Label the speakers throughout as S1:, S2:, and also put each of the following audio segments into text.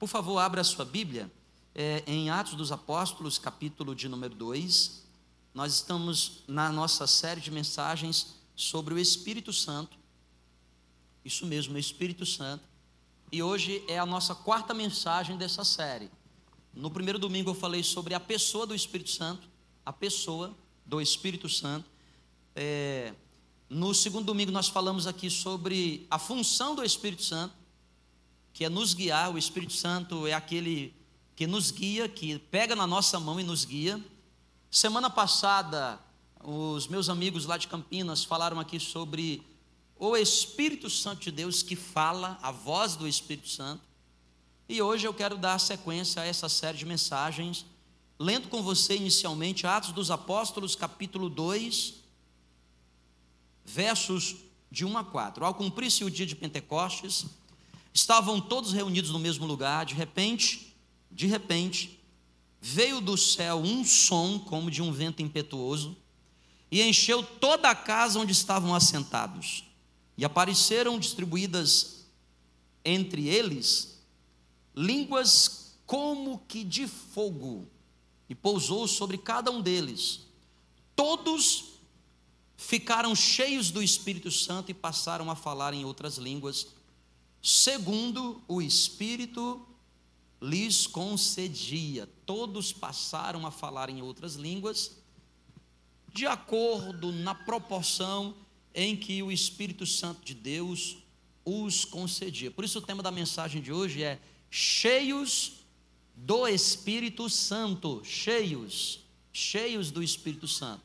S1: Por favor, abra a sua Bíblia é, em Atos dos Apóstolos, capítulo de número 2. Nós estamos na nossa série de mensagens sobre o Espírito Santo. Isso mesmo, o Espírito Santo. E hoje é a nossa quarta mensagem dessa série. No primeiro domingo eu falei sobre a pessoa do Espírito Santo, a pessoa do Espírito Santo. É, no segundo domingo nós falamos aqui sobre a função do Espírito Santo, que é nos guiar. O Espírito Santo é aquele que nos guia, que pega na nossa mão e nos guia. Semana passada, os meus amigos lá de Campinas falaram aqui sobre o Espírito Santo de Deus que fala, a voz do Espírito Santo. E hoje eu quero dar sequência a essa série de mensagens, lendo com você inicialmente Atos dos Apóstolos, capítulo 2, versos de 1 a 4. Ao cumprir-se o dia de Pentecostes, estavam todos reunidos no mesmo lugar, de repente, de repente, veio do céu um som como de um vento impetuoso e encheu toda a casa onde estavam assentados. E apareceram distribuídas entre eles línguas como que de fogo, e pousou sobre cada um deles. Todos ficaram cheios do Espírito Santo e passaram a falar em outras línguas, segundo o Espírito lhes concedia. Todos passaram a falar em outras línguas, de acordo na proporção em que o Espírito Santo de Deus os concedia. Por isso o tema da mensagem de hoje é cheios do Espírito Santo, cheios, cheios do Espírito Santo.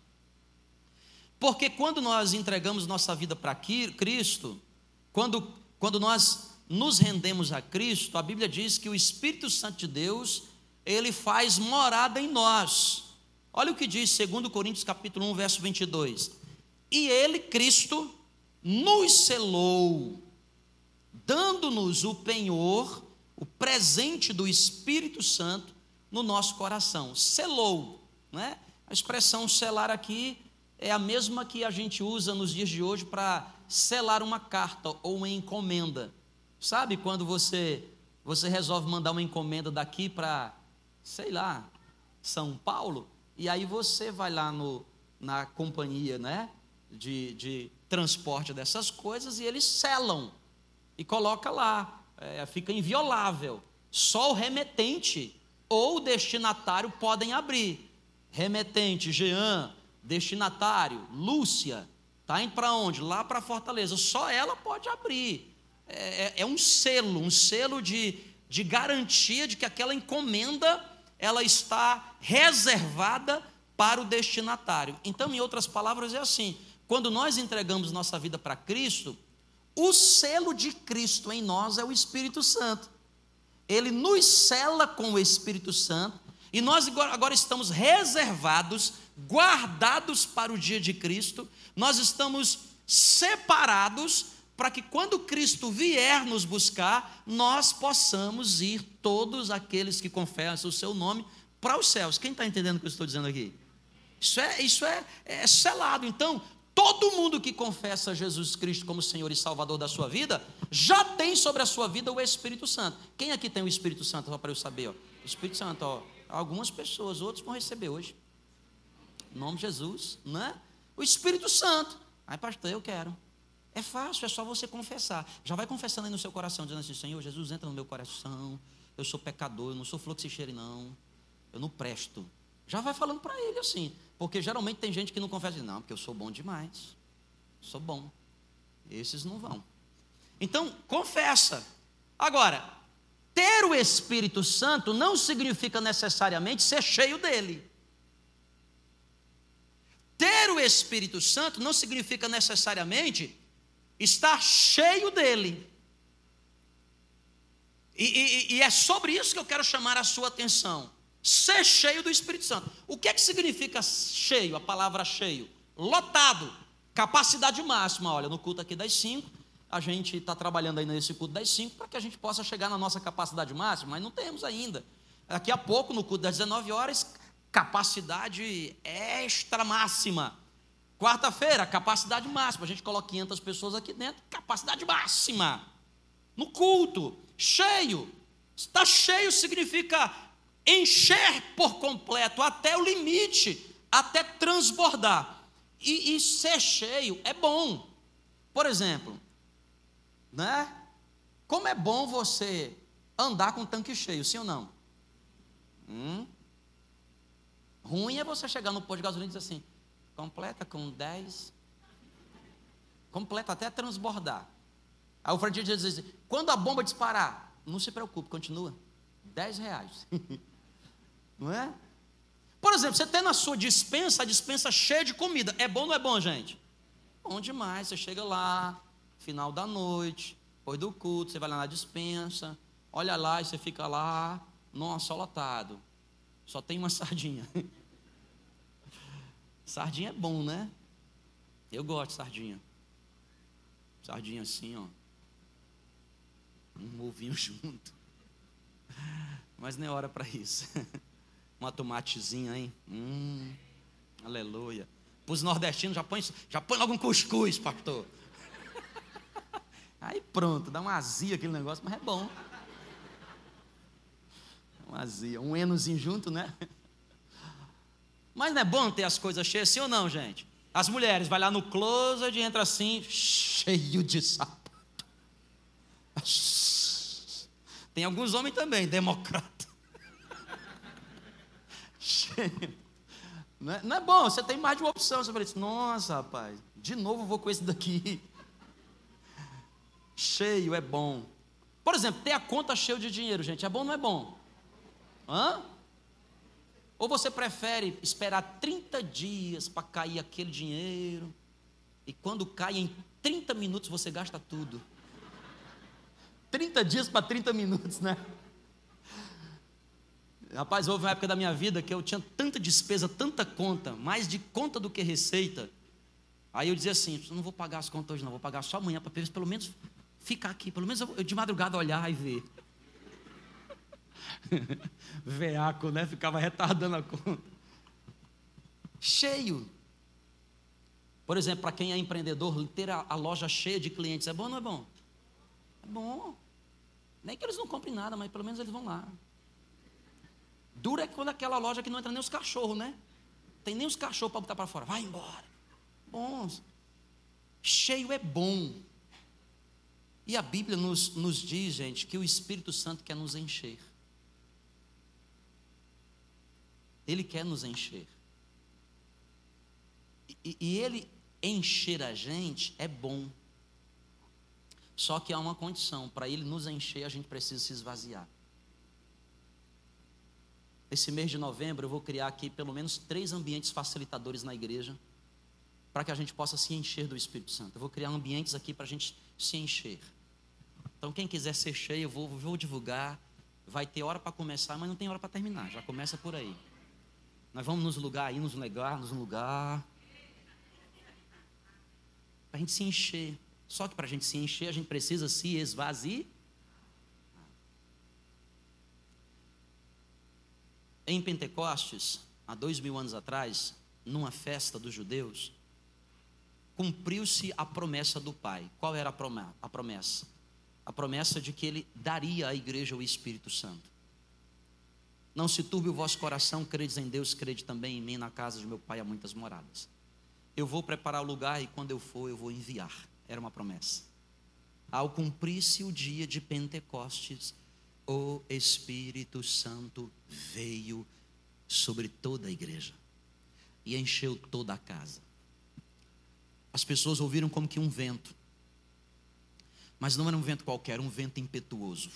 S1: Porque quando nós entregamos nossa vida para Cristo, quando, quando nós nos rendemos a Cristo, a Bíblia diz que o Espírito Santo de Deus, ele faz morada em nós. Olha o que diz 2 Coríntios capítulo 1, verso 22. E ele, Cristo, nos selou, dando-nos o penhor, o presente do Espírito Santo no nosso coração. Selou, né? A expressão selar aqui é a mesma que a gente usa nos dias de hoje para selar uma carta ou uma encomenda. Sabe quando você você resolve mandar uma encomenda daqui para, sei lá, São Paulo, e aí você vai lá no, na companhia né, de, de transporte dessas coisas e eles selam e coloca lá, é, fica inviolável. Só o remetente ou o destinatário podem abrir. Remetente, Jean, destinatário, Lúcia, está indo para onde? Lá para Fortaleza. Só ela pode abrir. É, é, é, um selo, um selo de, de garantia de que aquela encomenda ela está reservada para o destinatário. Então, em outras palavras, é assim: quando nós entregamos nossa vida para Cristo, o selo de Cristo em nós é o Espírito Santo. Ele nos sela com o Espírito Santo e nós agora estamos reservados, guardados para o dia de Cristo, nós estamos separados para que quando Cristo vier nos buscar, nós possamos ir, todos aqueles que confessam o seu nome, para os céus. Quem está entendendo o que eu estou dizendo aqui? Isso é, isso é, é selado. Então, todo mundo que confessa Jesus Cristo como Senhor e Salvador da sua vida, já tem sobre a sua vida o Espírito Santo. Quem aqui tem o Espírito Santo, só para eu saber? Ó? O Espírito Santo, ó, algumas pessoas, outros vão receber hoje. Nome de Jesus, né? O Espírito Santo. Ai, pastor, eu quero. É fácil, é só você confessar. Já vai confessando aí no seu coração, dizendo assim: Senhor, Jesus entra no meu coração. Eu sou pecador, eu não sou flor não. Eu não presto. Já vai falando para ele assim. Porque geralmente tem gente que não confessa, não, porque eu sou bom demais. Sou bom. Esses não vão. Então, confessa. Agora, ter o Espírito Santo não significa necessariamente ser cheio dele. Ter o Espírito Santo não significa necessariamente estar cheio dele. E, e, e, é sobre isso que eu quero chamar a sua atenção. Ser cheio do Espírito Santo. O que é que significa cheio? A palavra cheio. Lotado. Capacidade máxima. Olha, no culto aqui das cinco, a gente está trabalhando aí nesse culto das cinco para que a gente possa chegar na nossa capacidade máxima, mas não temos ainda. Daqui a pouco, no culto das 19 horas, capacidade extra máxima. Quarta-feira, capacidade máxima. A gente coloca 500 pessoas aqui dentro, capacidade máxima. No culto, cheio. Está cheio significa encher por completo, até o limite, até transbordar. E, e ser cheio é bom. Por exemplo, né? Como é bom você andar com o tanque cheio, sim ou não? Hum? Ruim é você chegar no posto de gasolina e dizer assim: completa com 10, completa até transbordar. Aí o frentista diz assim: quando a bomba disparar, não se preocupe, continua. 10 reais. não é? Por exemplo, você tem na sua dispensa a dispensa cheia de comida. É bom ou não é bom, gente? Bom demais. Você chega lá, final da noite, depois do culto, você vai lá na dispensa, olha lá e você fica lá, nossa, lotado. Só tem uma sardinha. Sardinha é bom, né? Eu gosto de sardinha. Sardinha assim, ó. Um ovinho junto. Mas não é hora para isso. Uma tomatezinha, hein? Hum, aleluia. Para os nordestinos, já põe, já põe logo um cuscuz, pastor. Aí pronto, dá uma azia aquele negócio, mas é bom. Uma azia, um enozinho junto, né? Mas não é bom ter as coisas cheias, sim ou não, gente? As mulheres, vai lá no closet e entra assim, cheio de sapato. Tem alguns homens também, democrata. Cheio. Não é, não é, bom, você tem mais de uma opção. Você fala assim, nossa, rapaz, de novo vou com esse daqui. Cheio é bom. Por exemplo, ter a conta cheia de dinheiro, gente, é bom ou não é bom? Hã? Ou você prefere esperar 30 dias para cair aquele dinheiro, e quando cai em 30 minutos você gasta tudo? 30 dias para 30 minutos, né? Rapaz, houve uma época da minha vida que eu tinha tanta despesa, tanta conta, mais de conta do que receita. Aí eu dizia assim: não vou pagar as contas hoje, não, vou pagar só amanhã para pelo menos ficar aqui, pelo menos eu, de madrugada olhar e ver. Veaco, né? Ficava retardando a conta. Cheio. Por exemplo, para quem é empreendedor, ter a, a, loja cheia de clientes é bom ou não é bom? É bom. Nem que eles não comprem nada, mas pelo menos eles vão lá. Dura é quando aquela loja que não entra nem os cachorros, né? Tem nem os cachorros para botar para fora. Vai embora. Bons. Cheio é bom. E a Bíblia nos, nos diz, gente, que o Espírito Santo quer nos encher. Ele quer nos encher. E, e ele encher a gente é bom. Só que há uma condição: para ele nos encher, a gente precisa se esvaziar. Esse mês de novembro eu vou criar aqui pelo menos três ambientes facilitadores na igreja, para que a gente possa se encher do Espírito Santo. Eu vou criar ambientes aqui para a gente se encher. Então, quem quiser ser cheio, eu vou, vou divulgar. Vai ter hora para começar, mas não tem hora para terminar. Já começa por aí. Nós vamos nos lugar aí, nos lugar, nos lugar. Para a gente se encher. Só que para a gente se encher, a gente precisa se esvaziar. Em Pentecostes, há dois mil anos atrás, numa festa dos judeus, cumpriu-se a promessa do Pai. Qual era a promessa? A promessa de que ele daria à igreja o Espírito Santo. Não se turbe o vosso coração, credes em Deus, crede também em mim, na casa de meu pai há muitas moradas. Eu vou preparar o lugar e quando eu for, eu vou enviar. Era uma promessa. Ao cumprir-se o dia de Pentecostes, o Espírito Santo veio sobre toda a igreja e encheu toda a casa. As pessoas ouviram como que um vento, mas não era um vento qualquer, um vento impetuoso.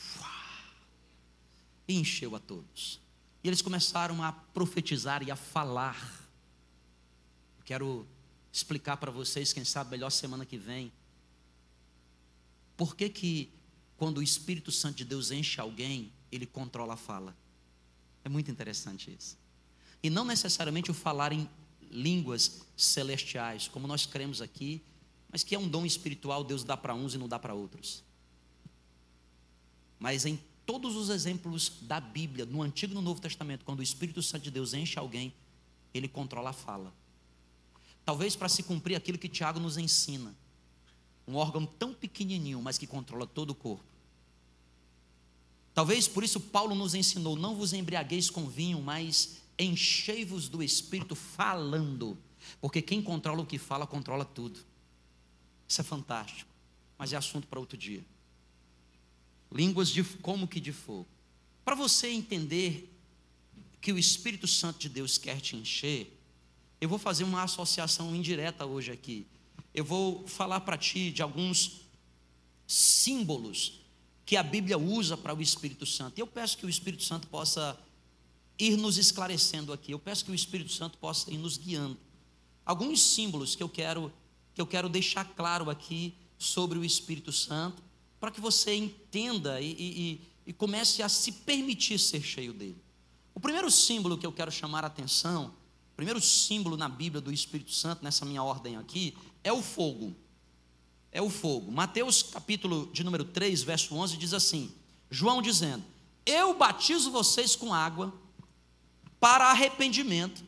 S1: E encheu a todos. E eles começaram a profetizar e a falar. Quero explicar para vocês, quem sabe melhor semana que vem. Por que que quando o Espírito Santo de Deus enche alguém, ele controla a fala? É muito interessante isso. E não necessariamente o falar em línguas celestiais, como nós cremos aqui, mas que é um dom espiritual, Deus dá para uns e não dá para outros. Mas em todos os exemplos da Bíblia, no Antigo e no Novo Testamento, quando o Espírito Santo de Deus enche alguém, ele controla a fala. Talvez para se cumprir aquilo que Tiago nos ensina. Um órgão tão pequenininho, mas que controla todo o corpo. Talvez por isso Paulo nos ensinou: não vos embriagueis com vinho, mas enchei-vos do Espírito falando, porque quem controla o que fala, controla tudo. Isso é fantástico, mas é assunto para outro dia. Línguas de como que de fogo. Para você entender que o Espírito Santo de Deus quer te encher, eu vou fazer uma associação indireta hoje aqui. Eu vou falar para ti de alguns símbolos que a Bíblia usa para o Espírito Santo. E eu peço que o Espírito Santo possa ir nos esclarecendo aqui. Eu peço que o Espírito Santo possa ir nos guiando. Alguns símbolos que eu quero que eu quero deixar claro aqui sobre o Espírito Santo, para que você entenda e, e, e comece a se permitir ser cheio dele. O primeiro símbolo que eu quero chamar a atenção, o primeiro símbolo na Bíblia do Espírito Santo, nessa minha ordem aqui, é o fogo. É o fogo. Mateus capítulo de número 3, verso 11 diz assim: João dizendo: Eu batizo vocês com água para arrependimento,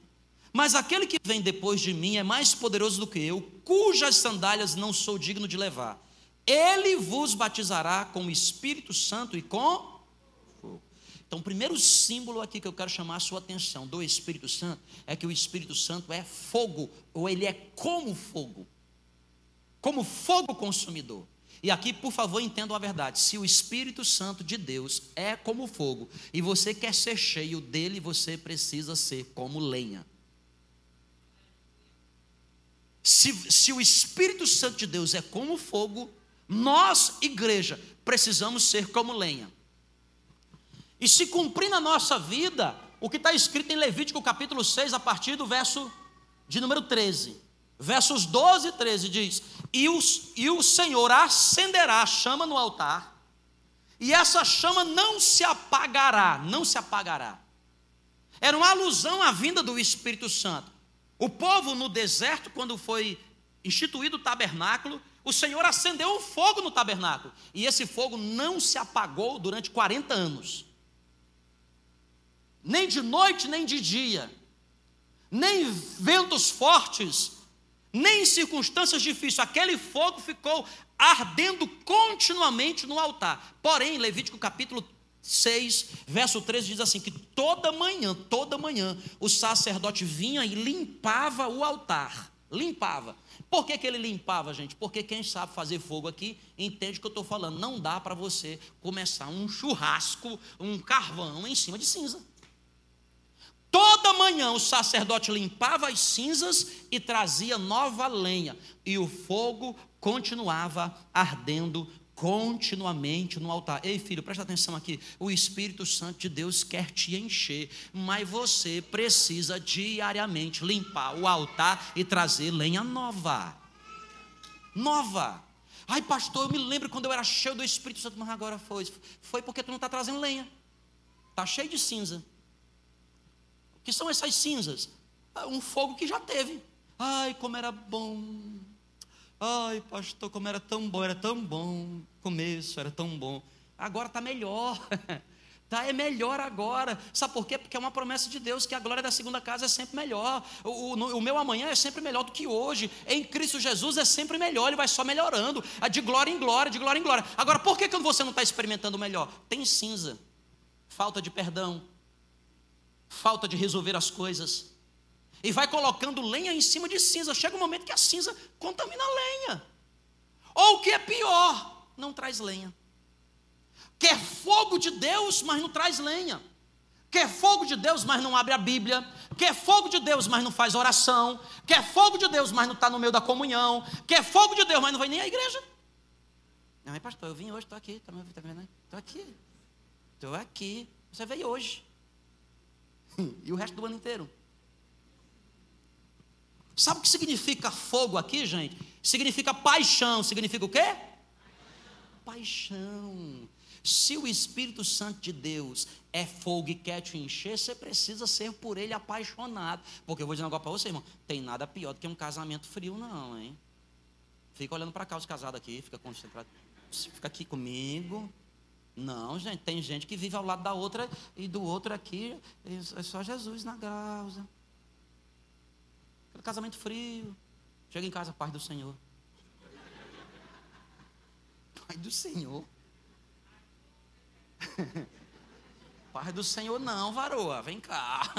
S1: mas aquele que vem depois de mim é mais poderoso do que eu, cujas sandálias não sou digno de levar. Ele vos batizará com o Espírito Santo e com fogo. Então, o primeiro símbolo aqui que eu quero chamar a sua atenção do Espírito Santo é que o Espírito Santo é fogo, ou ele é como fogo como fogo consumidor. E aqui, por favor, entendam a verdade. Se o Espírito Santo de Deus é como fogo e você quer ser cheio dele, você precisa ser como lenha. Se, se o Espírito Santo de Deus é como fogo, nós, igreja, precisamos ser como lenha. E se cumprir na nossa vida o que está escrito em Levítico capítulo 6, a partir do verso de número 13. Versos 12 e 13 diz: e, os, e o Senhor acenderá a chama no altar, e essa chama não se apagará, não se apagará. Era uma alusão à vinda do Espírito Santo. O povo no deserto, quando foi instituído o tabernáculo, o Senhor acendeu um fogo no tabernáculo, e esse fogo não se apagou durante 40 anos. Nem de noite, nem de dia. Nem ventos fortes nem em circunstâncias difíceis, aquele fogo ficou ardendo continuamente no altar. Porém, Levítico capítulo 6, verso 13 diz assim: que toda manhã, toda manhã, o sacerdote vinha e limpava o altar. Limpava. Por que, que ele limpava, gente? Porque quem sabe fazer fogo aqui entende o que eu estou falando. Não dá para você começar um churrasco, um carvão em cima de cinza. Toda manhã o sacerdote limpava as cinzas e trazia nova lenha, e o fogo continuava ardendo continuamente no altar. Ei, filho, presta atenção aqui. O Espírito Santo de Deus quer te encher, mas você precisa diariamente limpar o altar e trazer lenha nova. Nova. Ai, pastor, eu me lembro quando eu era cheio do Espírito Santo, mas agora foi. Foi porque tu não está trazendo lenha. Está cheio de cinza que são essas cinzas? Ah, um fogo que já teve. Ai, como era bom. Ai, pastor, como era tão bom, era tão bom. Começo era tão bom. Agora está melhor. Tá, é melhor agora. Sabe por quê? Porque é uma promessa de Deus que a glória da segunda casa é sempre melhor. O, o, o, meu amanhã é sempre melhor do que hoje. Em Cristo Jesus é sempre melhor, ele vai só melhorando. É de glória em glória, de glória em glória. Agora, por que, que você não está experimentando melhor? Tem cinza, falta de perdão, falta de resolver as coisas. E vai colocando lenha em cima de cinza. Chega um momento que a cinza contamina a lenha. Ou o que é pior, não traz lenha. Quer fogo de Deus, mas não traz lenha. Quer fogo de Deus, mas não abre a Bíblia. Quer fogo de Deus, mas não faz oração. Quer fogo de Deus, mas não está no meio da comunhão. Quer fogo de Deus, mas não vai nem à igreja. Não, mas pastor, eu vim hoje, estou aqui. Estou tá aqui. Estou aqui. Você veio hoje. e o resto do ano inteiro. Sabe o que significa fogo aqui, gente? Significa paixão. Significa o quê? Paixão. Se o Espírito Santo de Deus é fogo e quer te encher, você precisa ser por ele apaixonado. Porque eu vou dizer um negócio para você, irmão: tem nada pior do que um casamento frio, não, hein? Fica olhando para cá os casados aqui, fica concentrado. Fica aqui comigo. Não, gente, tem gente que vive ao lado da outra e do outro aqui é só Jesus na graça. Aquele casamento frio. Chega em casa, paz do Senhor. Pai do Senhor. Paz do Senhor não, varoa, vem cá.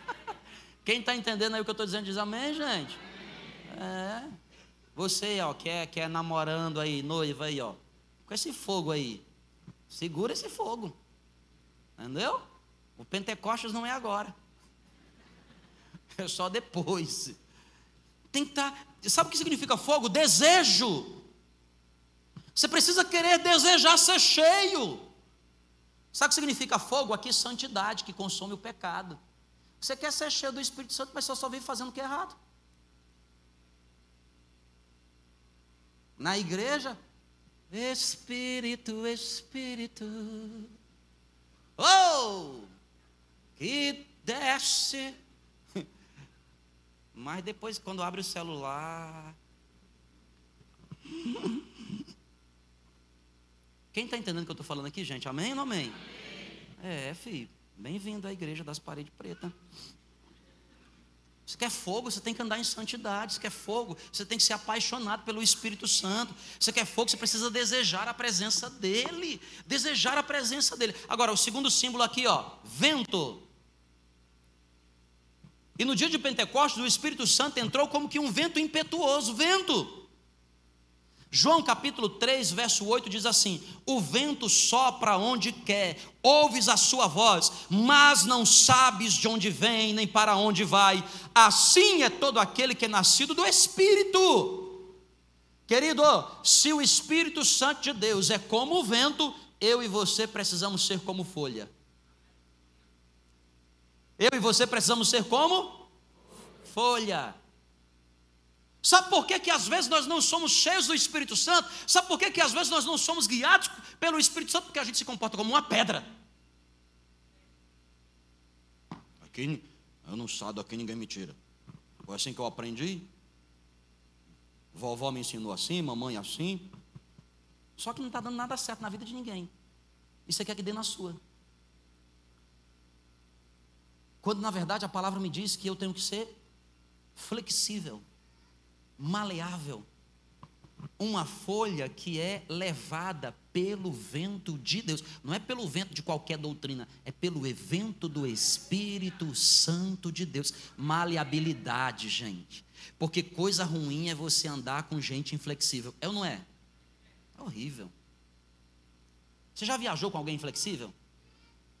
S1: Quem está entendendo aí o que eu estou dizendo diz amém, gente? É. Você, ó, que é, que é namorando aí, noiva aí, ó. Com esse fogo aí. Segura esse fogo. Entendeu? O Pentecostes não é agora. É só depois. Tem que estar. Tá, sabe o que significa fogo? Desejo. Você precisa querer desejar ser cheio. Sabe o que significa fogo? Aqui, santidade, que consome o pecado. Você quer ser cheio do Espírito Santo, mas você só vive fazendo o que é errado. Na igreja, Espírito, Espírito, oh, que desce. Mas depois, quando abre o celular. Quem está entendendo o que eu estou falando aqui, gente? Amém ou não amém? amém. É, filho. Bem-vindo à igreja das paredes pretas. Você quer fogo, você tem que andar em santidade. Você quer fogo, você tem que ser apaixonado pelo Espírito Santo. Você quer fogo, você precisa desejar a presença dele. Desejar a presença dele. Agora, o segundo símbolo aqui, ó, vento. E no dia de Pentecostes, o Espírito Santo entrou como que um vento impetuoso, vento. João capítulo 3, verso 8 diz assim: O vento sopra onde quer, ouves a sua voz, mas não sabes de onde vem nem para onde vai. Assim é todo aquele que é nascido do Espírito. Querido, se o Espírito Santo de Deus é como o vento, eu e você precisamos ser como folha. Eu e você precisamos ser como folha. Sabe por que, que às vezes nós não somos cheios do Espírito Santo? Sabe por que, que às vezes nós não somos guiados pelo Espírito Santo? Porque a gente se comporta como uma pedra. Aqui, eu não saio daqui, ninguém me tira. Foi assim que eu aprendi. Vovó me ensinou assim, mamãe assim. Só que não está dando nada certo na vida de ninguém. E você quer que dê na sua. Quando na verdade a palavra me diz que eu tenho que ser flexível maleável, uma folha que é levada pelo vento de Deus, não é pelo vento de qualquer doutrina, é pelo evento do Espírito Santo de Deus. Maleabilidade, gente. Porque coisa ruim é você andar com gente inflexível. É ou não é? É horrível. Você já viajou com alguém inflexível?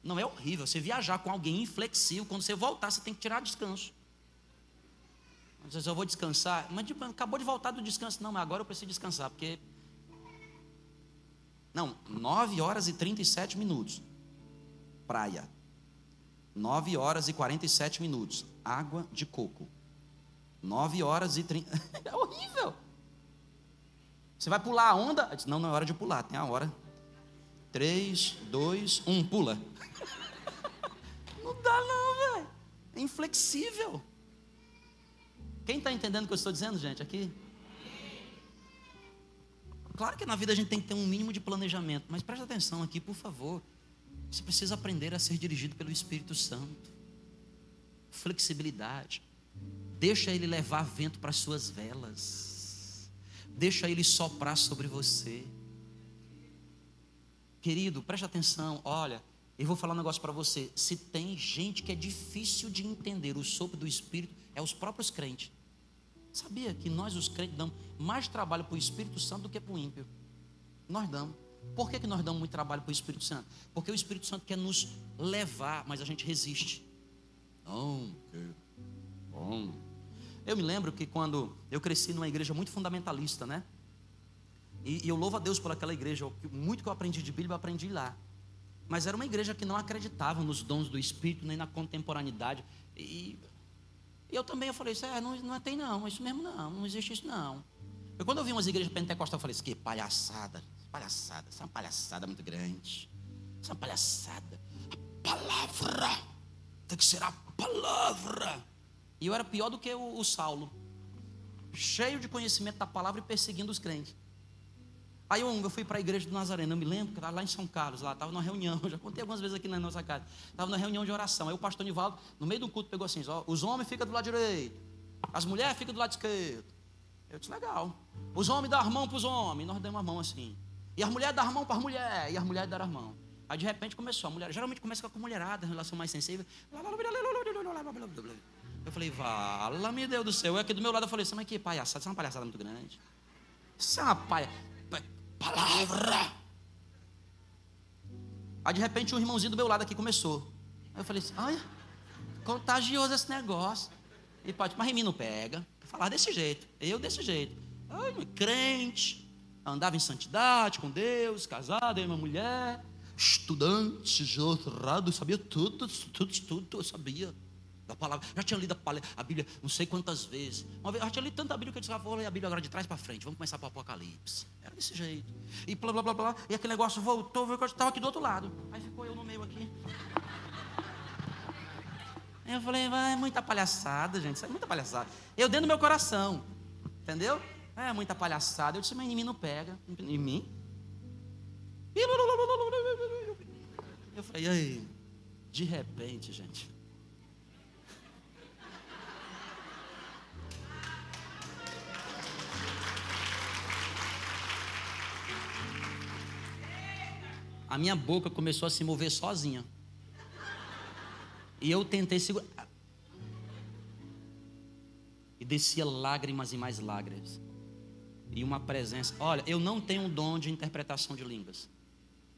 S1: Não é horrível. Você viajar com alguém inflexível, quando você voltar, você tem que tirar descanso. Às eu vou descansar, mas tipo, acabou de voltar do descanso. Não, mas agora eu preciso descansar, porque. Não, 9 horas e 37 minutos. Praia. 9 horas e 47 minutos. Água de coco. 9 horas e 30. é horrível. Você vai pular a onda? Não, não é hora de pular, tem a hora. 3, 2, 1, pula. não dá, não, velho. É inflexível. Quem está entendendo o que eu estou dizendo, gente, aqui? Claro que na vida a gente tem que ter um mínimo de planejamento, mas preste atenção aqui, por favor. Você precisa aprender a ser dirigido pelo Espírito Santo. Flexibilidade. Deixa ele levar vento para as suas velas. Deixa ele soprar sobre você. Querido, preste atenção. Olha, eu vou falar um negócio para você. Se tem gente que é difícil de entender o sopro do Espírito, é os próprios crentes. Sabia que nós, os crentes, damos mais trabalho para o Espírito Santo do que para o ímpio? Nós damos. Por que, que nós damos muito trabalho para o Espírito Santo? Porque o Espírito Santo quer nos levar, mas a gente resiste. Não, bom. Eu me lembro que quando eu cresci numa igreja muito fundamentalista, né? E, e eu louvo a Deus por aquela igreja. Muito que eu aprendi de Bíblia, eu aprendi lá. Mas era uma igreja que não acreditava nos dons do Espírito, nem na contemporaneidade. E e eu também eu falei, isso é, não, não tem não, isso mesmo não, não existe isso não. Eu, quando eu vi umas igrejas pentecostais, eu falei, isso que palhaçada, palhaçada, isso é uma palhaçada muito grande. Isso é uma palhaçada. A palavra tem que ser a palavra. E eu era pior do que o, o Saulo, cheio de conhecimento da palavra e perseguindo os crentes. Aí eu, eu fui para a igreja do Nazareno, eu me lembro que estava lá em São Carlos, lá, estava numa reunião, já contei algumas vezes aqui na nossa casa, estava numa reunião de oração. Aí o pastor Nivaldo, no meio do culto, pegou assim: ó, os homens ficam do lado direito, as mulheres ficam do lado esquerdo. Eu disse: legal. Os homens dão a mão para os homens, nós demos a mão assim. E as mulheres dão a mão para as mulheres, e as mulheres deram a mão. Aí de repente começou, a mulher, geralmente começa com a mulherada, relação mais sensível. Eu falei, vala, meu Deus do céu. Eu aqui do meu lado eu falei, mas que palhaçada, isso é uma palhaçada muito grande. Isso é uma paia, palavra. Aí de repente um irmãozinho do meu lado aqui começou. Aí eu falei assim, olha, contagioso esse negócio. E pode, mas em mim não pega. Falar desse jeito, eu desse jeito. Ai, crente, andava em santidade com Deus, casado, eu e uma mulher, estudante, doutorado, sabia tudo, tudo, tudo, eu sabia da palavra. Já tinha lido a Bíblia não sei quantas vezes. Uma vez, já tinha lido tanta Bíblia que eu disse, ah, vou ler a Bíblia agora de trás para frente, vamos começar para o Apocalipse. Era desse jeito. E blá, blá, blá, blá, e aquele negócio voltou, viu que eu estava aqui do outro lado. Aí ficou eu no meio aqui. Eu falei, vai, é muita palhaçada, gente, isso é muita palhaçada. Eu dentro do meu coração, entendeu? É muita palhaçada. Eu disse, mas em mim não pega. Em mim? Eu falei, aí, de repente, gente. A minha boca começou a se mover sozinha. E eu tentei segurar. E descia lágrimas e mais lágrimas. E uma presença. Olha, eu não tenho um dom de interpretação de línguas.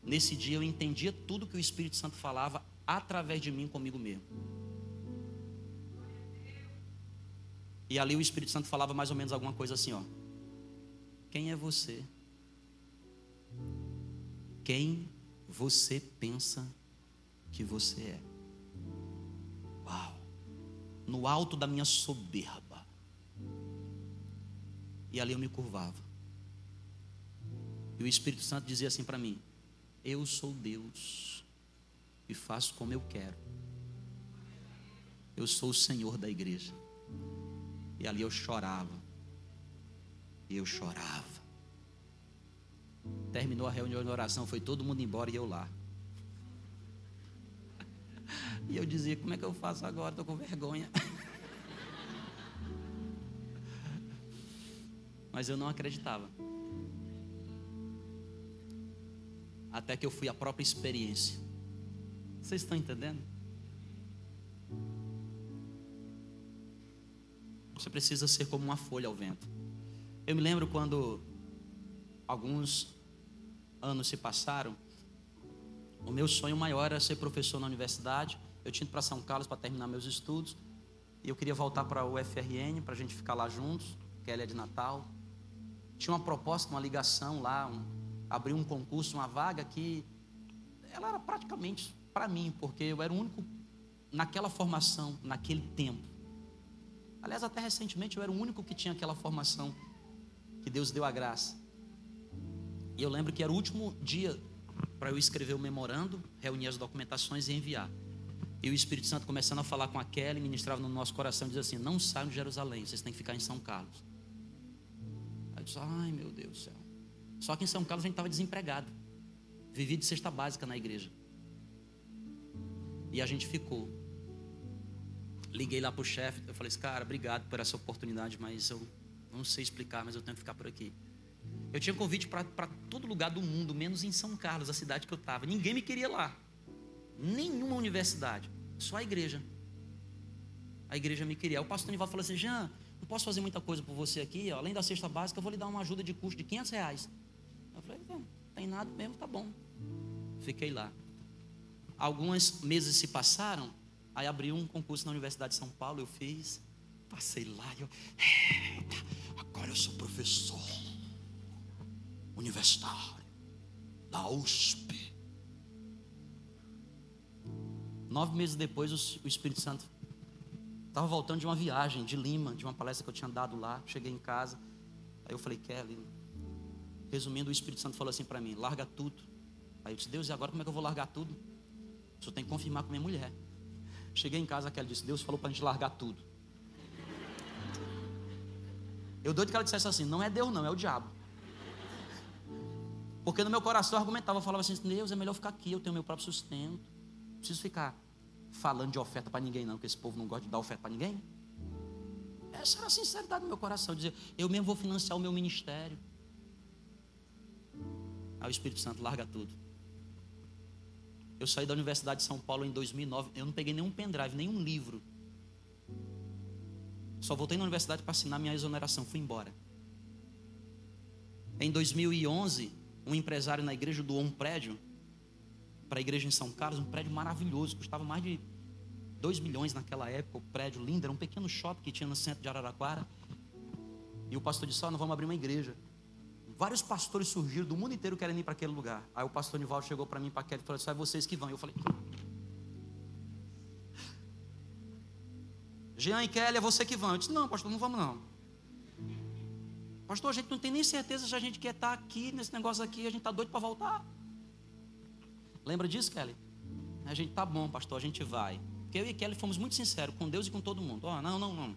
S1: Nesse dia eu entendia tudo que o Espírito Santo falava através de mim comigo mesmo. E ali o Espírito Santo falava mais ou menos alguma coisa assim, ó. Quem é você? Quem você pensa que você é? no alto da minha soberba. E ali eu me curvava. E o Espírito Santo dizia assim para mim: Eu sou Deus e faço como eu quero. Eu sou o Senhor da igreja. E ali eu chorava. E eu chorava. Terminou a reunião de oração, foi todo mundo embora e eu lá. E eu dizia: Como é que eu faço agora? Estou com vergonha. Mas eu não acreditava. Até que eu fui a própria experiência. Vocês estão entendendo? Você precisa ser como uma folha ao vento. Eu me lembro quando alguns anos se passaram, o meu sonho maior era ser professor na universidade. Eu tinha ido para São Carlos para terminar meus estudos. E eu queria voltar para o UFRN para a gente ficar lá juntos, que ela é de Natal. Tinha uma proposta, uma ligação lá, um, abrir um concurso, uma vaga que ela era praticamente para mim, porque eu era o único naquela formação, naquele tempo. Aliás, até recentemente eu era o único que tinha aquela formação que Deus deu a graça. E eu lembro que era o último dia para eu escrever o memorando, reunir as documentações e enviar. E o Espírito Santo começando a falar com a Kelly, ministrava no nosso coração, diz assim: Não saiam de Jerusalém, vocês têm que ficar em São Carlos. Aí eu disse: Ai meu Deus do céu. Só que em São Carlos a gente estava desempregado. Vivi de cesta básica na igreja. E a gente ficou. Liguei lá para o chefe, eu falei assim, cara, obrigado por essa oportunidade, mas eu não sei explicar, mas eu tenho que ficar por aqui. Eu tinha convite para todo lugar do mundo, menos em São Carlos, a cidade que eu estava. Ninguém me queria lá nenhuma universidade, só a igreja. A igreja me queria. O pastor Nival falou assim: Jean, não posso fazer muita coisa por você aqui, ó. além da cesta básica, eu vou lhe dar uma ajuda de custo de 500 reais. Eu falei: não, tem nada mesmo, tá bom. Fiquei lá. Alguns meses se passaram, aí abriu um concurso na Universidade de São Paulo, eu fiz, passei lá, eu, agora eu sou professor universitário da USP. Nove meses depois, o Espírito Santo estava voltando de uma viagem de Lima, de uma palestra que eu tinha dado lá. Cheguei em casa, aí eu falei, Kelly. Resumindo, o Espírito Santo falou assim para mim: larga tudo. Aí eu disse: Deus, e agora como é que eu vou largar tudo? Só tem que confirmar com minha mulher. Cheguei em casa, a Kelly disse: Deus falou para a gente largar tudo. Eu doido que ela dissesse assim: não é Deus, não, é o diabo. Porque no meu coração eu argumentava, eu falava assim: Deus, é melhor ficar aqui, eu tenho meu próprio sustento. Não preciso ficar falando de oferta para ninguém, não, porque esse povo não gosta de dar oferta para ninguém. Essa era a sinceridade do meu coração, dizer, eu mesmo vou financiar o meu ministério. Aí o Espírito Santo larga tudo. Eu saí da Universidade de São Paulo em 2009. Eu não peguei nenhum pendrive, nenhum livro. Só voltei na universidade para assinar minha exoneração. Fui embora. Em 2011, um empresário na igreja doou um prédio para a igreja em São Carlos, um prédio maravilhoso, custava mais de 2 milhões naquela época, o prédio lindo, era um pequeno shopping que tinha no centro de Araraquara. E o pastor disse: oh, nós vamos abrir uma igreja. Vários pastores surgiram do mundo inteiro querendo ir para aquele lugar. Aí o pastor Nivaldo chegou para mim, para aquele, e falou: só é vocês que vão. Eu falei: Jean e Kelly, é você que vão. Eu disse: não, pastor, não vamos não. Pastor, a gente não tem nem certeza se a gente quer estar aqui nesse negócio aqui, a gente está doido para voltar. Lembra disso, Kelly? A gente tá bom, pastor, a gente vai. Porque eu e Kelly fomos muito sinceros com Deus e com todo mundo. Ó, oh, não, não, não.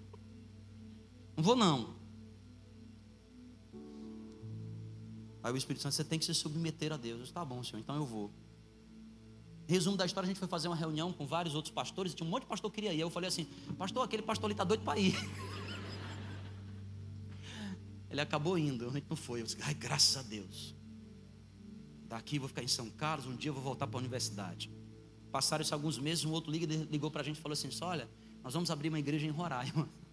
S1: Não vou não. Aí o Espírito Santo, você tem que se submeter a Deus. Eu disse, tá bom, senhor, então eu vou. Resumo da história, a gente foi fazer uma reunião com vários outros pastores, tinha um monte de pastor que queria ir. Eu falei assim, pastor, aquele pastor ali está doido para ir. Ele acabou indo, a gente não foi. Eu disse, ai, graças a Deus. Daqui vou ficar em São Carlos, um dia vou voltar para a universidade. Passaram-se alguns meses, um outro líder ligou para a gente e falou assim: Olha, nós vamos abrir uma igreja em Roraima.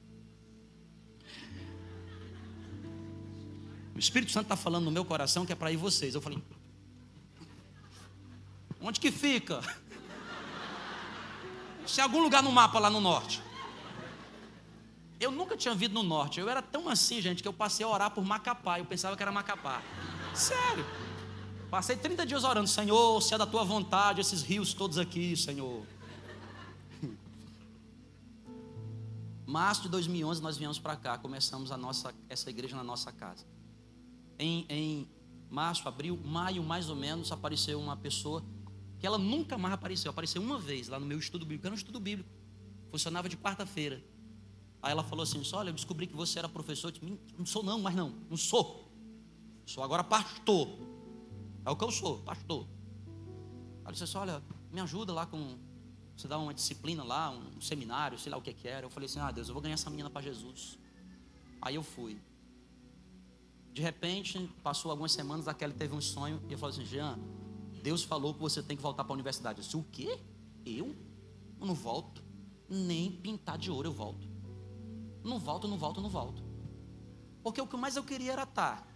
S1: O Espírito Santo está falando no meu coração que é para ir vocês. Eu falei: Onde que fica? Se algum lugar no mapa lá no norte. Eu nunca tinha vindo no norte. Eu era tão assim, gente, que eu passei a orar por Macapá. Eu pensava que era Macapá. Sério. Passei 30 dias orando, Senhor, se é da tua vontade, esses rios todos aqui, Senhor. Março de 2011 nós viemos para cá, começamos a nossa, essa igreja na nossa casa. Em, em março, abril, maio mais ou menos, apareceu uma pessoa que ela nunca mais apareceu, apareceu uma vez lá no meu estudo bíblico, era um estudo bíblico, funcionava de quarta-feira. Aí ela falou assim: Olha, eu descobri que você era professor. Eu disse, não sou, não, mas não, não sou. Sou agora pastor. É o que eu sou, pastor. Ela disse assim: Olha, me ajuda lá com. Você dá uma disciplina lá, um seminário, sei lá o que, que era. Eu falei assim: Ah, Deus, eu vou ganhar essa menina para Jesus. Aí eu fui. De repente, passou algumas semanas, a Kelly teve um sonho e eu falei assim: Jean, Deus falou que você tem que voltar para a universidade. Eu disse: O quê? Eu? Eu não volto. Nem pintar de ouro eu volto. Não volto, não volto, não volto. Porque o que mais eu queria era estar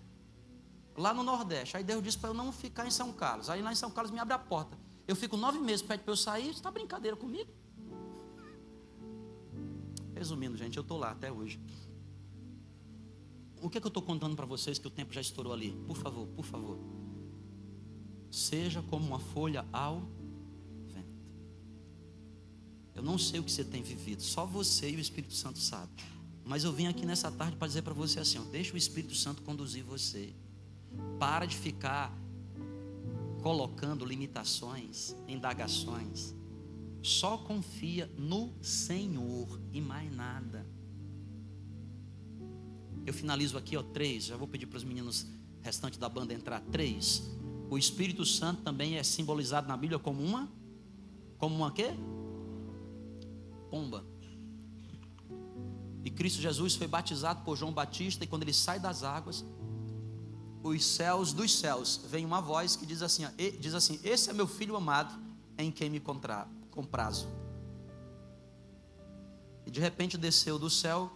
S1: lá no Nordeste. Aí Deus disse para eu não ficar em São Carlos. Aí lá em São Carlos me abre a porta. Eu fico nove meses, pede para eu sair. Está brincadeira comigo? Resumindo, gente, eu estou lá até hoje. O que, é que eu estou contando para vocês que o tempo já estourou ali? Por favor, por favor. Seja como uma folha ao vento. Eu não sei o que você tem vivido, só você e o Espírito Santo sabem. Mas eu vim aqui nessa tarde para dizer para você assim: ó, deixa o Espírito Santo conduzir você. Para de ficar colocando limitações, indagações. Só confia no Senhor e mais nada. Eu finalizo aqui, ó, três. Já vou pedir para os meninos restantes da banda entrar. Três. O Espírito Santo também é simbolizado na Bíblia como uma, como uma quê? Pomba. E Cristo Jesus foi batizado por João Batista, e quando ele sai das águas, os céus dos céus, vem uma voz que diz assim: diz assim Esse é meu filho amado, em quem me comprazo. E de repente desceu do céu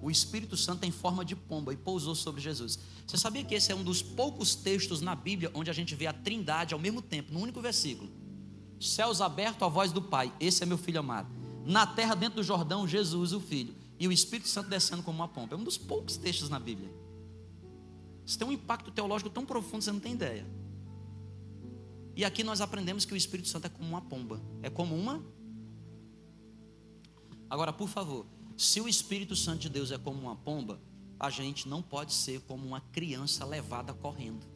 S1: o Espírito Santo em forma de pomba e pousou sobre Jesus. Você sabia que esse é um dos poucos textos na Bíblia onde a gente vê a trindade ao mesmo tempo, num único versículo? Céus abertos, a voz do Pai, esse é meu filho amado. Na terra, dentro do Jordão, Jesus, o Filho e o Espírito Santo descendo como uma pompa. É um dos poucos textos na Bíblia. Isso tem um impacto teológico tão profundo, você não tem ideia. E aqui nós aprendemos que o Espírito Santo é como uma pomba. É como uma. Agora, por favor, se o Espírito Santo de Deus é como uma pomba, a gente não pode ser como uma criança levada correndo.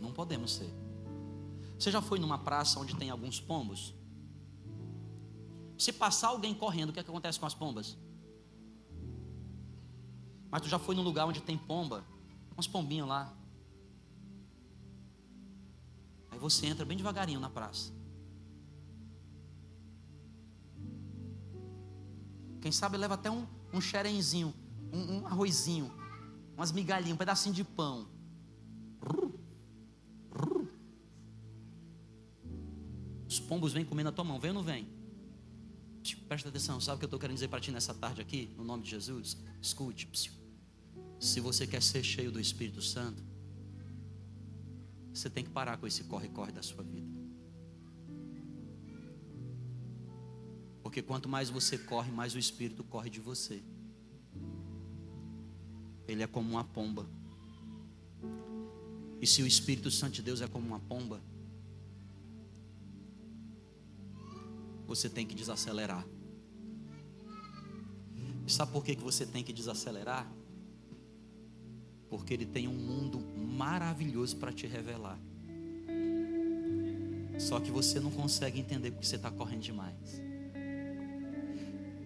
S1: Não podemos ser. Você já foi numa praça onde tem alguns pombos? Se passar alguém correndo, o que, é que acontece com as pombas? Mas tu já foi num lugar onde tem pomba, umas pombinhas lá. Aí você entra bem devagarinho na praça. Quem sabe leva até um, um xerenzinho, um, um arrozinho, umas migalhinhas, um pedacinho de pão. Os pombos vêm comer na tua mão, vem ou não vem? Presta atenção, sabe o que eu estou querendo dizer para ti nessa tarde aqui, no nome de Jesus? Escute, se você quer ser cheio do Espírito Santo, você tem que parar com esse corre-corre da sua vida. Porque quanto mais você corre, mais o Espírito corre de você. Ele é como uma pomba. E se o Espírito Santo de Deus é como uma pomba, você tem que desacelerar. E sabe por que, que você tem que desacelerar? Porque Ele tem um mundo maravilhoso para te revelar. Só que você não consegue entender porque você está correndo demais.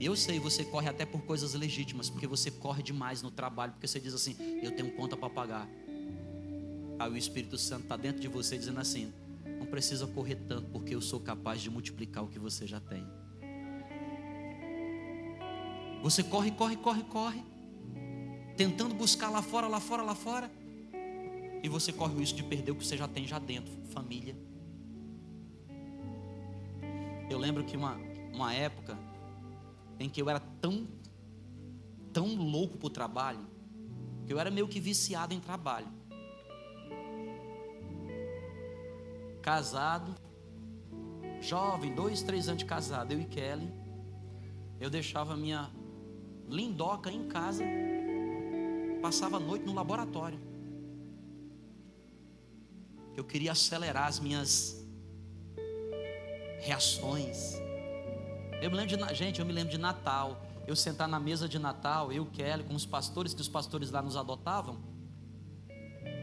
S1: Eu sei, você corre até por coisas legítimas, porque você corre demais no trabalho, porque você diz assim: eu tenho conta para pagar. Aí o Espírito Santo está dentro de você dizendo assim: precisa correr tanto, porque eu sou capaz de multiplicar o que você já tem. Você corre, corre, corre, corre, tentando buscar lá fora, lá fora, lá fora, e você corre o risco de perder o que você já tem já dentro família. Eu lembro que uma, uma época em que eu era tão, tão louco para o trabalho, que eu era meio que viciado em trabalho. Casado, jovem, dois, três anos de casado, eu e Kelly, eu deixava minha lindoca em casa, passava a noite no laboratório. Eu queria acelerar as minhas reações. Eu me lembro de, gente, eu me lembro de Natal. Eu sentar na mesa de Natal, eu, Kelly, com os pastores, que os pastores lá nos adotavam.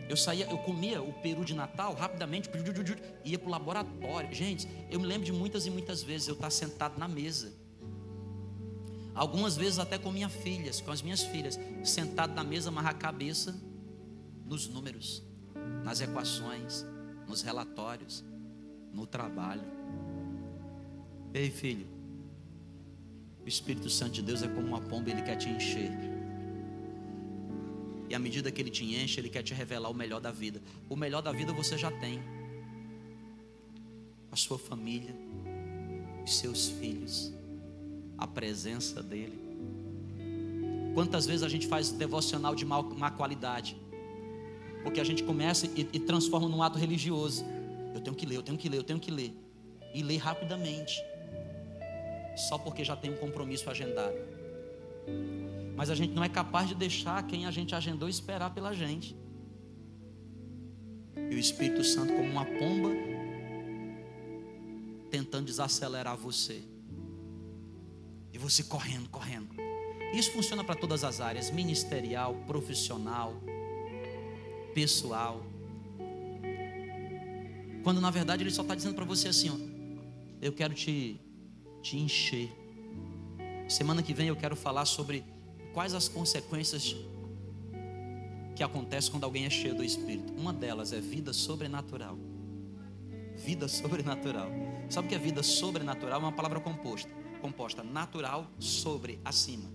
S1: Eu saía, eu comia o peru de Natal rapidamente, ia para o laboratório. Gente, eu me lembro de muitas e muitas vezes eu estar sentado na mesa. Algumas vezes até com minhas filhas, com as minhas filhas, sentado na mesa, amarrar a cabeça nos números, nas equações, nos relatórios, no trabalho. Ei, filho, o Espírito Santo de Deus é como uma pomba, ele quer te encher. E à medida que ele te enche, ele quer te revelar o melhor da vida. O melhor da vida você já tem. A sua família, os seus filhos, a presença dele. Quantas vezes a gente faz devocional de má, qualidade? Porque a gente começa e, e transforma num ato religioso. Eu tenho que ler, eu tenho que ler, eu tenho que ler. E ler rapidamente só porque já tem um compromisso agendado. Mas a gente não é capaz de deixar quem a gente agendou esperar pela gente. E o Espírito Santo, como uma pomba, tentando desacelerar você. E você correndo, correndo. Isso funciona para todas as áreas: ministerial, profissional, pessoal. Quando na verdade ele só está dizendo para você assim: ó, eu quero te te encher. Semana que vem eu quero falar sobre quais as consequências que acontecem quando alguém é cheio do Espírito. Uma delas é vida sobrenatural. Vida sobrenatural. Sabe o que é vida sobrenatural? É uma palavra composta. Composta natural sobre acima.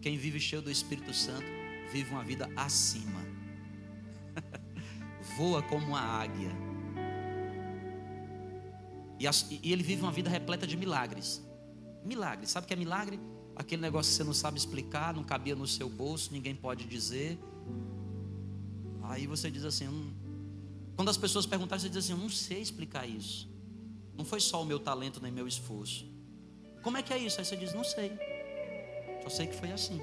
S1: Quem vive cheio do Espírito Santo vive uma vida acima. Voa como uma águia e, e ele vive uma vida repleta de milagres. Milagres. Sabe o que é milagre? Aquele negócio que você não sabe explicar, não cabia no seu bolso, ninguém pode dizer. Aí você diz assim: hum. quando as pessoas perguntarem, você diz assim: eu não sei explicar isso. Não foi só o meu talento nem meu esforço. Como é que é isso? Aí você diz: não sei. Só sei que foi assim.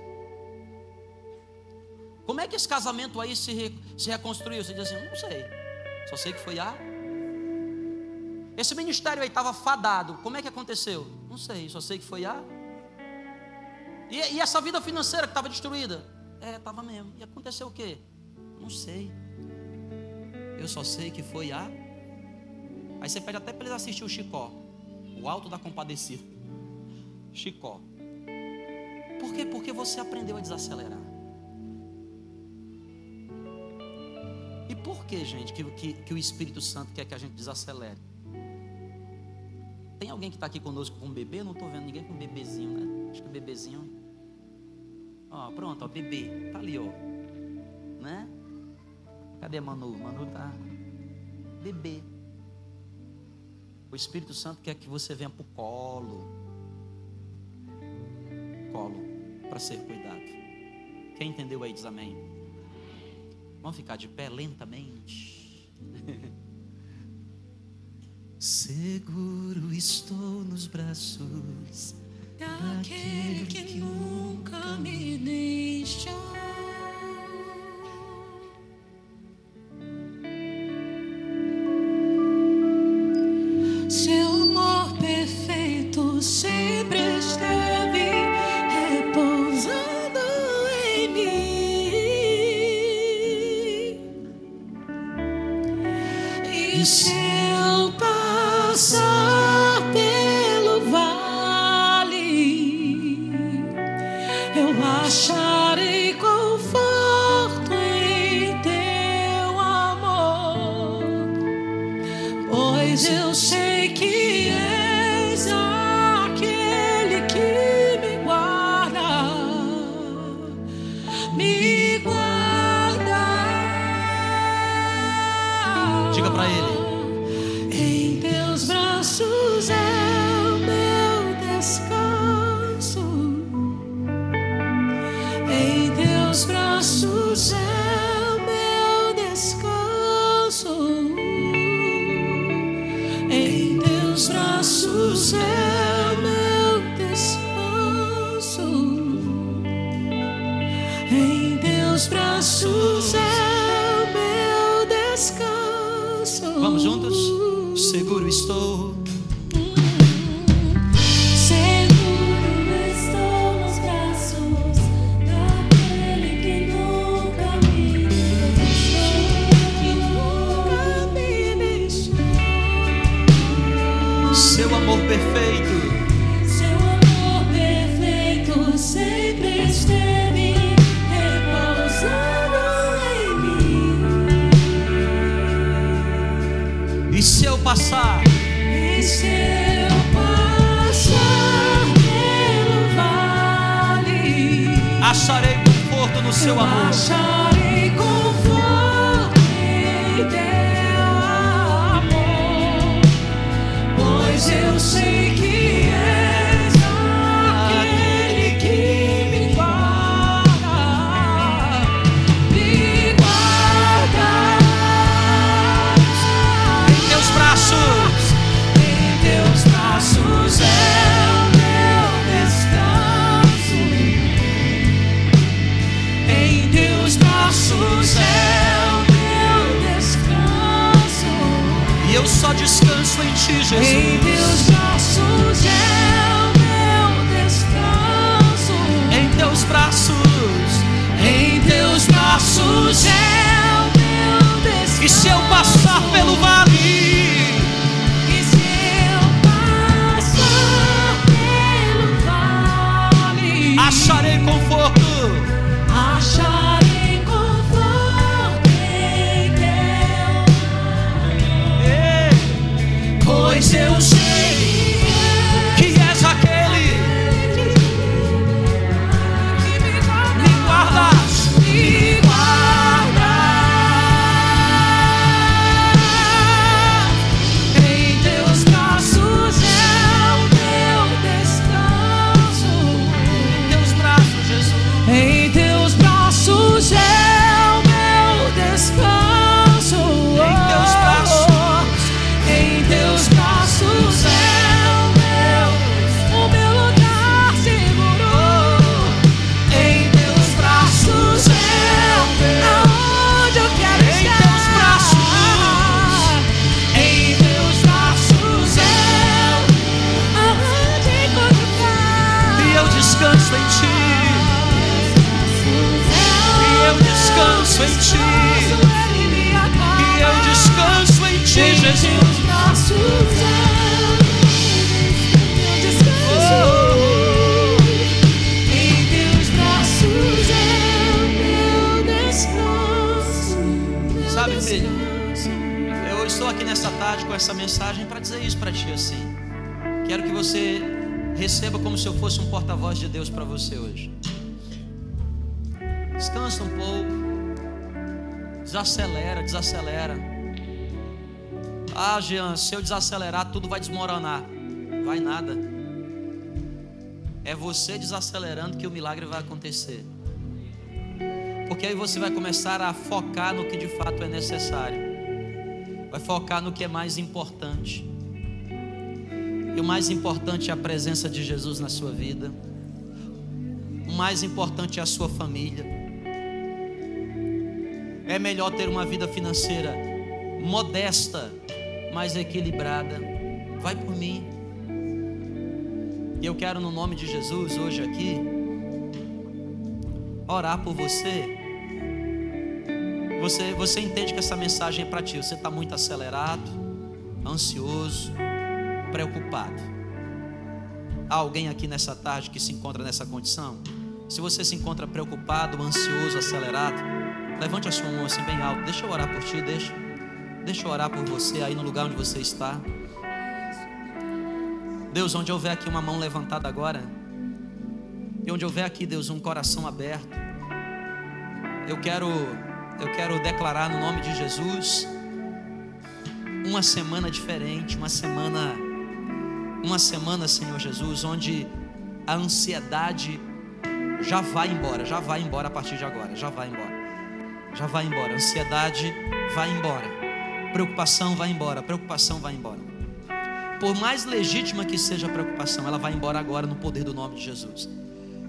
S1: Como é que esse casamento aí se, re, se reconstruiu? Você diz assim: não sei. Só sei que foi a esse ministério aí estava fadado. Como é que aconteceu? Não sei, só sei que foi a. E, e essa vida financeira que estava destruída? É, estava mesmo. E aconteceu o quê? Não sei. Eu só sei que foi a. Aí você pede até para eles assistir o Chicó. O Alto da Compadecida. Chicó. Por quê? Porque você aprendeu a desacelerar. E por que, gente, que, que, que o Espírito Santo quer que a gente desacelere? Tem alguém que está aqui conosco com um bebê? Não estou vendo ninguém com um bebezinho, né? Acho que o bebezinho. Ó, pronto, ó, bebê. Tá ali, ó. Né? Cadê Manu? Manu tá. Bebê. O Espírito Santo quer que você venha pro colo. Colo. Para ser cuidado. Quem entendeu aí diz amém. Vamos ficar de pé lentamente. Seguro estou nos braços
S2: daquele que nunca me deixou. teus braços é o meu descanso.
S1: Vamos juntos? Seguro estou
S2: 千万不可 precious. Quero
S1: que você receba como se eu fosse um porta-voz de Deus para você hoje. Descansa um pouco. Desacelera, desacelera. Ah, Jean, se eu desacelerar, tudo vai desmoronar. Vai nada. É você desacelerando que o milagre vai acontecer. Porque aí você vai começar a focar no que de fato é necessário. Vai focar no que é mais importante. E o mais importante é a presença de Jesus na sua vida. O mais importante é a sua família. É melhor ter uma vida financeira modesta, mas equilibrada. Vai por mim. E eu quero, no nome de Jesus, hoje aqui, orar por você. Você, você entende que essa mensagem é para ti. Você está muito acelerado, ansioso, preocupado. Há alguém aqui nessa tarde que se encontra nessa condição? Se você se encontra preocupado, ansioso, acelerado, levante a sua mão assim bem alto. Deixa eu orar por ti, deixa. Deixa eu orar por você aí no lugar onde você está. Deus, onde houver aqui uma mão levantada agora, e onde houver aqui, Deus, um coração aberto, eu quero, eu quero declarar no nome de Jesus uma semana diferente, uma semana, uma semana, Senhor Jesus, onde a ansiedade já vai embora, já vai embora a partir de agora, já vai embora, já vai embora, a ansiedade vai embora, preocupação vai embora, preocupação vai embora. Por mais legítima que seja a preocupação, ela vai embora agora no poder do nome de Jesus.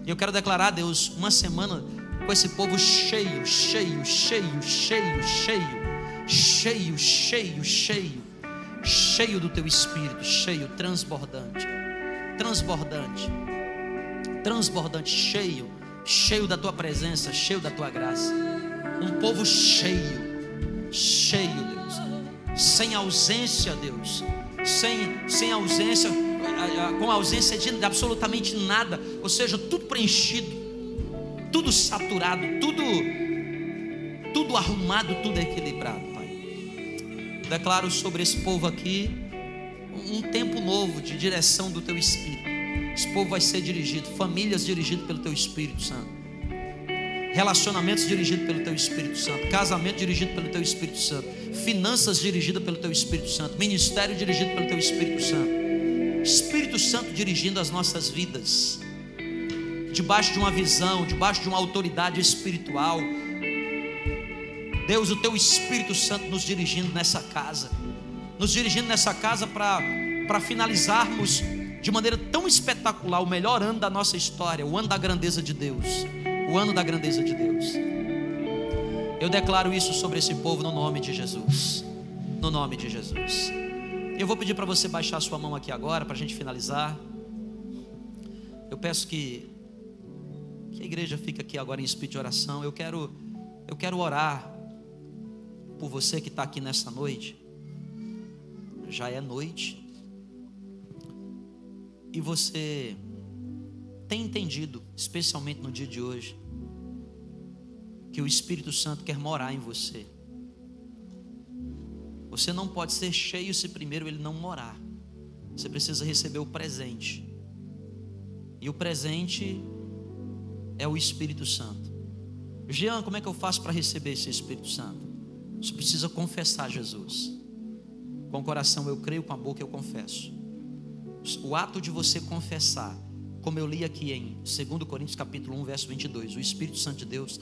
S1: E eu quero declarar, Deus, uma semana com esse povo cheio, cheio, cheio, cheio, cheio, cheio, cheio, cheio, cheio do teu espírito, cheio, transbordante, transbordante, transbordante, cheio, cheio da tua presença, cheio da tua graça. Um povo cheio, cheio, Deus, sem ausência, Deus, sem, sem ausência, com ausência de absolutamente nada, ou seja, tudo preenchido, tudo saturado, tudo, tudo arrumado, tudo equilibrado. Declaro sobre esse povo aqui um tempo novo de direção do Teu Espírito. Esse povo vai ser dirigido, famílias dirigidas pelo Teu Espírito Santo. Relacionamentos dirigidos pelo Teu Espírito Santo, casamento dirigido pelo Teu Espírito Santo, finanças dirigidas pelo Teu Espírito Santo, ministério dirigido pelo Teu Espírito Santo, Espírito Santo dirigindo as nossas vidas, debaixo de uma visão, debaixo de uma autoridade espiritual. Deus, o Teu Espírito Santo nos dirigindo nessa casa, nos dirigindo nessa casa para finalizarmos de maneira tão espetacular o melhor ano da nossa história, o ano da grandeza de Deus o ano da grandeza de Deus. Eu declaro isso sobre esse povo no nome de Jesus. No nome de Jesus. Eu vou pedir para você baixar sua mão aqui agora, para a gente finalizar. Eu peço que, que a igreja fique aqui agora em espírito de oração. Eu quero, eu quero orar por você que está aqui nessa noite. Já é noite. E você tem entendido, especialmente no dia de hoje, que o Espírito Santo quer morar em você. Você não pode ser cheio se primeiro ele não morar. Você precisa receber o presente. E o presente é o Espírito Santo. Jean, como é que eu faço para receber esse Espírito Santo? Você precisa confessar Jesus. Com o coração eu creio, com a boca eu confesso. O ato de você confessar, como eu li aqui em 2 Coríntios capítulo 1, verso 22, o Espírito Santo de Deus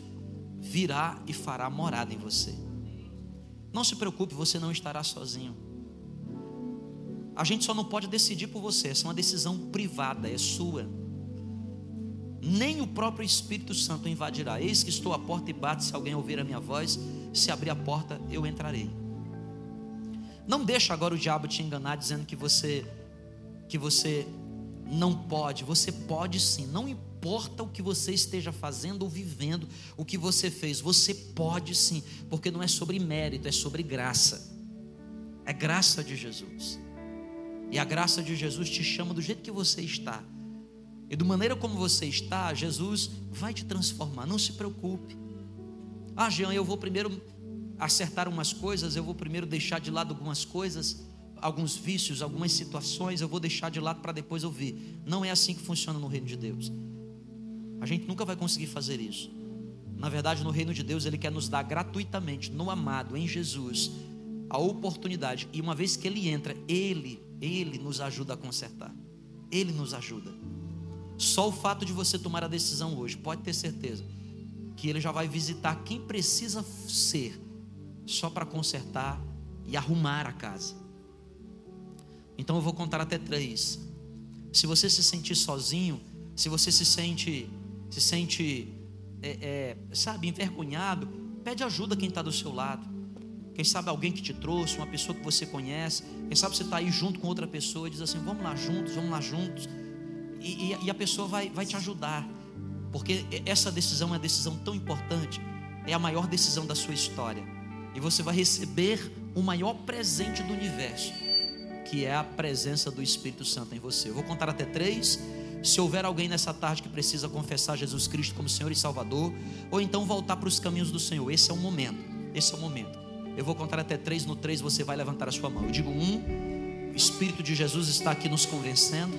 S1: virá e fará morada em você. Não se preocupe, você não estará sozinho. A gente só não pode decidir por você, essa é uma decisão privada, é sua. Nem o próprio Espírito Santo invadirá. Eis que estou à porta e bate, se alguém ouvir a minha voz, se abrir a porta, eu entrarei. Não deixa agora o diabo te enganar dizendo que você que você não pode, você pode sim, não importa o que você esteja fazendo ou vivendo, o que você fez, você pode sim, porque não é sobre mérito, é sobre graça. É graça de Jesus. E a graça de Jesus te chama do jeito que você está. E da maneira como você está, Jesus vai te transformar. Não se preocupe. Ah, Jean, eu vou primeiro acertar umas coisas, eu vou primeiro deixar de lado algumas coisas, alguns vícios, algumas situações, eu vou deixar de lado para depois ouvir. Não é assim que funciona no reino de Deus. A gente nunca vai conseguir fazer isso. Na verdade, no reino de Deus, Ele quer nos dar gratuitamente, no amado, em Jesus, a oportunidade. E uma vez que ele entra, ele, ele nos ajuda a consertar. Ele nos ajuda. Só o fato de você tomar a decisão hoje, pode ter certeza, que ele já vai visitar quem precisa ser, só para consertar e arrumar a casa. Então eu vou contar até três. Se você se sentir sozinho, se você se sente, se sente, é, é, sabe, envergonhado, pede ajuda quem está do seu lado. Quem sabe alguém que te trouxe, uma pessoa que você conhece. Quem sabe você está aí junto com outra pessoa e diz assim: vamos lá juntos, vamos lá juntos. E, e, e a pessoa vai, vai te ajudar. Porque essa decisão é uma decisão tão importante, é a maior decisão da sua história. E você vai receber o maior presente do universo, que é a presença do Espírito Santo em você. Eu vou contar até três. Se houver alguém nessa tarde que precisa confessar Jesus Cristo como Senhor e Salvador, ou então voltar para os caminhos do Senhor, esse é o momento. Esse é o momento. Eu vou contar até três. No três você vai levantar a sua mão. Eu digo um, o Espírito de Jesus está aqui nos convencendo.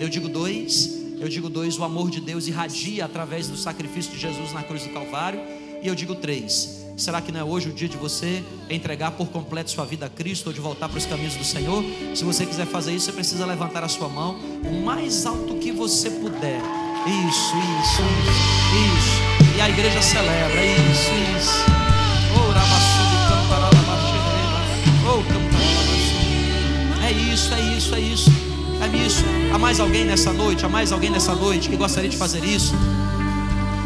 S1: Eu digo dois, eu digo dois, o amor de Deus irradia através do sacrifício de Jesus na cruz do Calvário. E eu digo três, será que não é hoje o dia de você entregar por completo sua vida a Cristo ou de voltar para os caminhos do Senhor? Se você quiser fazer isso, você precisa levantar a sua mão o mais alto que você puder. Isso, isso, isso. E a igreja celebra, isso, isso. Oh, é isso, é isso, é isso. É isso. Há mais alguém nessa noite? Há mais alguém nessa noite que gostaria de fazer isso?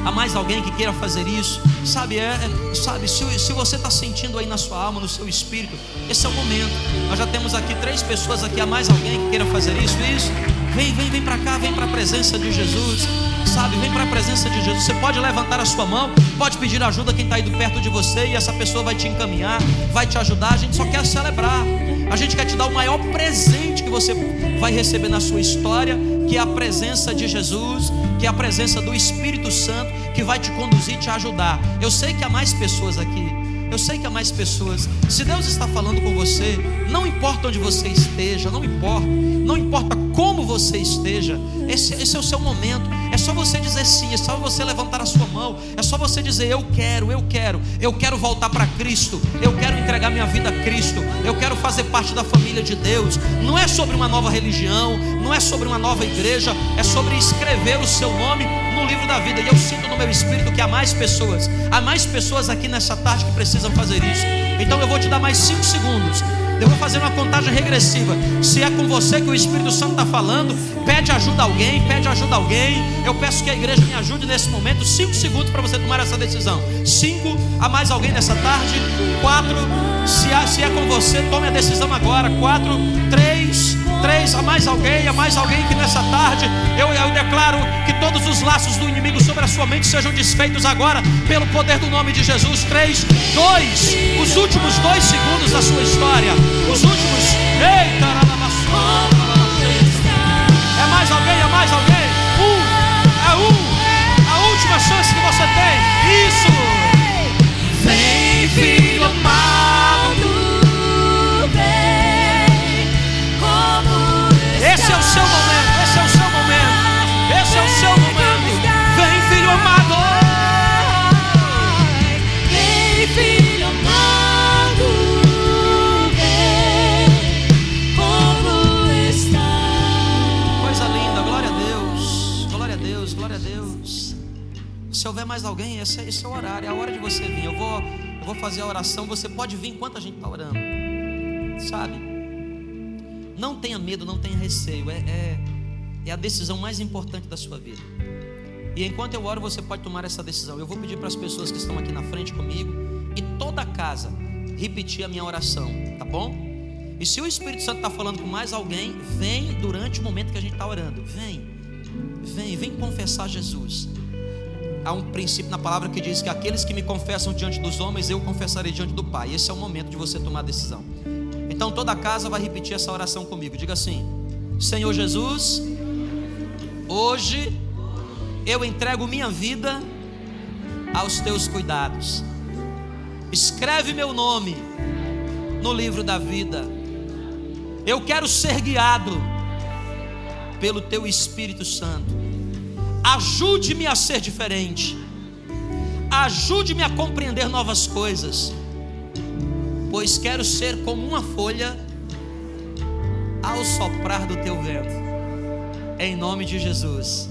S1: Há mais alguém que queira fazer isso? Sabe, é, é sabe, se, se você está sentindo aí na sua alma, no seu espírito, esse é o momento. Nós já temos aqui três pessoas aqui. Há mais alguém que queira fazer isso? Isso? Vem, vem, vem para cá, vem para a presença de Jesus. Sabe, vem para a presença de Jesus. Você pode levantar a sua mão, pode pedir ajuda quem está aí perto de você e essa pessoa vai te encaminhar, vai te ajudar. A gente só quer celebrar. A gente quer te dar o maior presente que você vai receber na sua história, que é a presença de Jesus, que é a presença do Espírito Santo, que vai te conduzir e te ajudar. Eu sei que há mais pessoas aqui. Eu sei que há mais pessoas. Se Deus está falando com você, não importa onde você esteja, não importa, não importa como você esteja, esse, esse é o seu momento. É só você dizer sim, é só você levantar a sua mão, é só você dizer: Eu quero, eu quero, eu quero voltar para Cristo, eu quero entregar minha vida a Cristo, eu quero fazer parte da família de Deus. Não é sobre uma nova religião, não é sobre uma nova igreja, é sobre escrever o seu nome no livro da vida. E eu sinto no meu espírito que há mais pessoas, há mais pessoas aqui nessa tarde que precisam fazer isso. Então eu vou te dar mais cinco segundos. Eu vou fazer uma contagem regressiva. Se é com você que o Espírito Santo está falando, pede ajuda a alguém, pede ajuda a alguém. Eu peço que a igreja me ajude nesse momento. Cinco segundos para você tomar essa decisão. Cinco, há mais alguém nessa tarde? Quatro, se, há, se é com você, tome a decisão agora. Quatro, três, três, há mais alguém, há mais alguém que nessa tarde eu, eu declaro que todos os laços do inimigo sobre a sua mente sejam desfeitos agora, pelo poder do nome de Jesus. Três, dois, os últimos dois segundos da sua história, os últimos, eita, é mais alguém, é mais alguém, um, é um, a última chance que você tem, isso,
S2: vem, filho amado.
S1: Mais alguém, esse, é- esse é o horário, é a hora de você vir. Eu vou, eu vou fazer a oração. Você pode vir enquanto a gente está orando, sabe? Não tenha medo, não tenha receio. É, é, é a decisão mais importante da sua vida. E enquanto eu oro, você pode tomar essa decisão. Eu vou pedir para as pessoas que estão aqui na frente comigo e toda a casa repetir a minha oração, tá bom? E se o Espírito Santo está falando com mais alguém, vem durante o momento que a gente está orando. Vem, vem, vem confessar Jesus. Há um princípio na palavra que diz que aqueles que me confessam diante dos homens, eu confessarei diante do Pai. Esse é o momento de você tomar a decisão. Então toda a casa vai repetir essa oração comigo. Diga assim: Senhor Jesus, hoje eu entrego minha vida aos teus cuidados. Escreve meu nome no livro da vida. Eu quero ser guiado pelo teu Espírito Santo. Ajude-me a ser diferente. Ajude-me a compreender novas coisas pois quero ser como uma folha ao soprar do teu vento. Em nome de Jesus.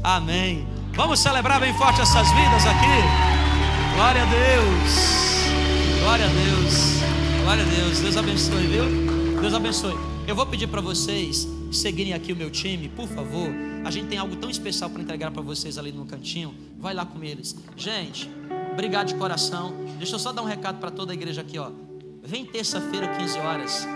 S1: Amém. Vamos celebrar bem forte essas vidas aqui. Glória a Deus. Glória a Deus. Glória a Deus. Deus abençoe, viu? Deus abençoe. Eu vou pedir para vocês seguirem aqui o meu time, por favor. A gente tem algo tão especial para entregar para vocês ali no cantinho. Vai lá com eles. Gente, obrigado de coração. Deixa eu só dar um recado para toda a igreja aqui, ó. Vem terça-feira, 15 horas.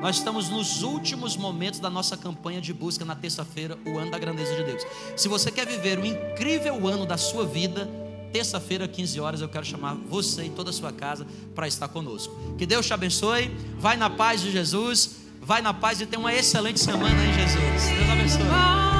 S1: Nós estamos nos últimos momentos da nossa campanha de busca na terça-feira, o ano da grandeza de Deus. Se você quer viver o incrível ano da sua vida, terça-feira, 15 horas, eu quero chamar você e toda a sua casa para estar conosco. Que Deus te abençoe. Vai na paz de Jesus. Vai na paz e tenha uma excelente semana em Jesus. Deus abençoe.